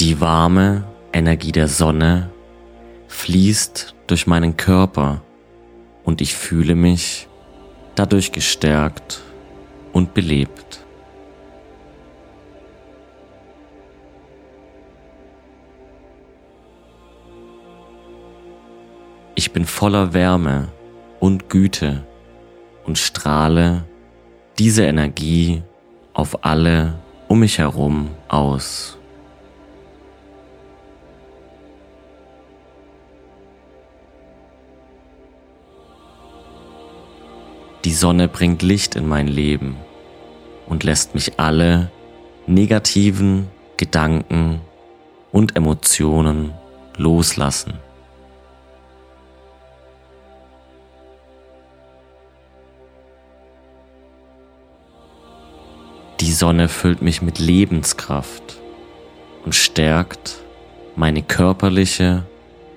Die warme Energie der Sonne fließt durch meinen Körper und ich fühle mich dadurch gestärkt und belebt. Ich bin voller Wärme und Güte und strahle diese Energie auf alle um mich herum aus. Die Sonne bringt Licht in mein Leben und lässt mich alle negativen Gedanken und Emotionen loslassen. Die Sonne füllt mich mit Lebenskraft und stärkt meine körperliche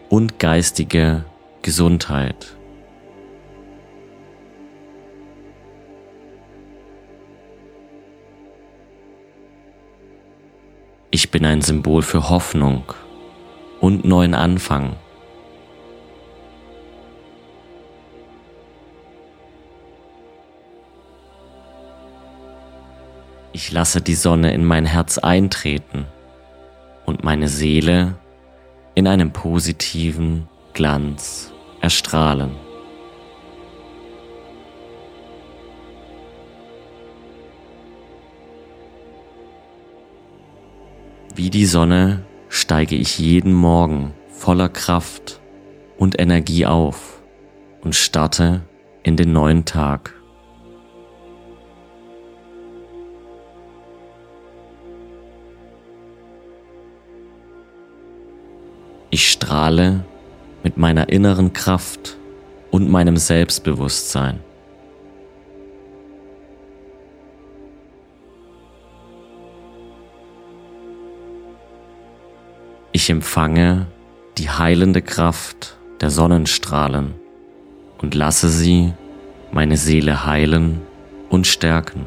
und geistige Gesundheit. Ich bin ein Symbol für Hoffnung und neuen Anfang. Ich lasse die Sonne in mein Herz eintreten und meine Seele in einem positiven Glanz erstrahlen. Wie die Sonne steige ich jeden Morgen voller Kraft und Energie auf und starte in den neuen Tag. Ich strahle mit meiner inneren Kraft und meinem Selbstbewusstsein. Ich empfange die heilende Kraft der Sonnenstrahlen und lasse sie meine Seele heilen und stärken.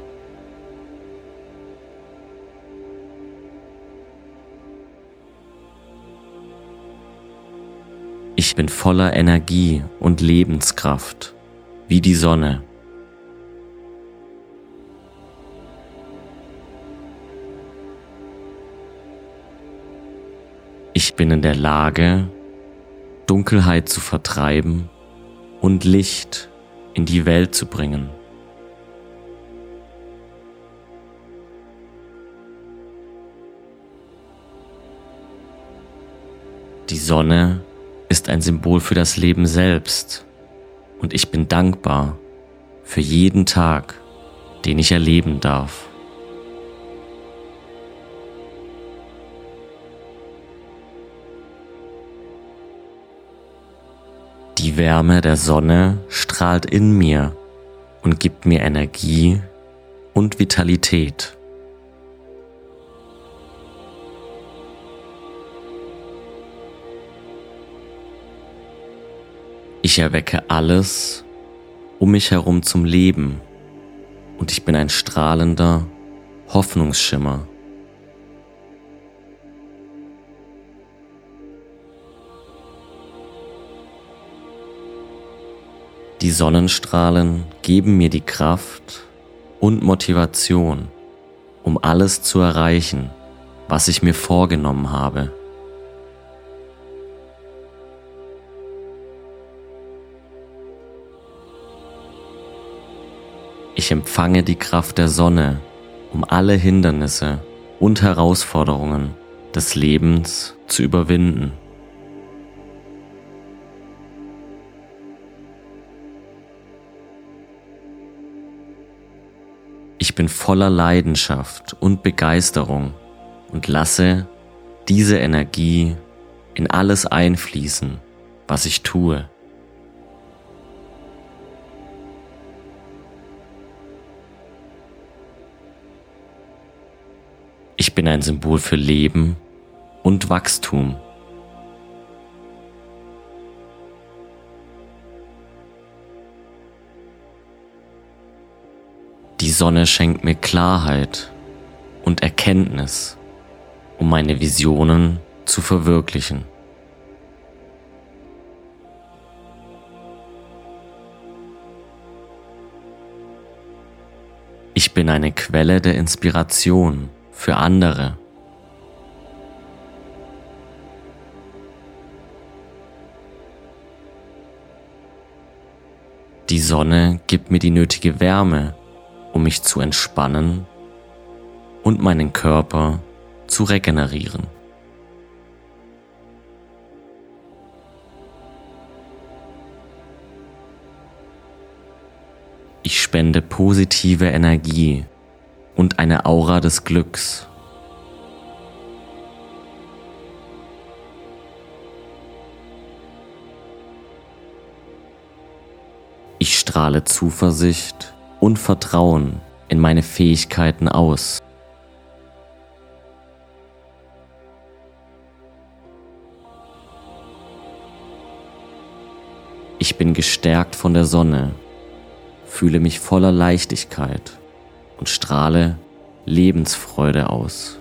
Ich bin voller Energie und Lebenskraft, wie die Sonne. Ich bin in der Lage, Dunkelheit zu vertreiben und Licht in die Welt zu bringen. Die Sonne ist ein Symbol für das Leben selbst und ich bin dankbar für jeden Tag, den ich erleben darf. Die Wärme der Sonne strahlt in mir und gibt mir Energie und Vitalität. Ich erwecke alles um mich herum zum Leben und ich bin ein strahlender Hoffnungsschimmer. Die Sonnenstrahlen geben mir die Kraft und Motivation, um alles zu erreichen, was ich mir vorgenommen habe. Ich empfange die Kraft der Sonne, um alle Hindernisse und Herausforderungen des Lebens zu überwinden. Ich bin voller Leidenschaft und Begeisterung und lasse diese Energie in alles einfließen, was ich tue. Ich bin ein Symbol für Leben und Wachstum. Die Sonne schenkt mir Klarheit und Erkenntnis um meine Visionen zu verwirklichen. Ich bin eine Quelle der Inspiration für andere. Die Sonne gibt mir die nötige Wärme, um mich zu entspannen und meinen Körper zu regenerieren. Ich spende positive Energie und eine Aura des Glücks. Ich strahle Zuversicht und Vertrauen in meine Fähigkeiten aus. Ich bin gestärkt von der Sonne, fühle mich voller Leichtigkeit und strahle Lebensfreude aus.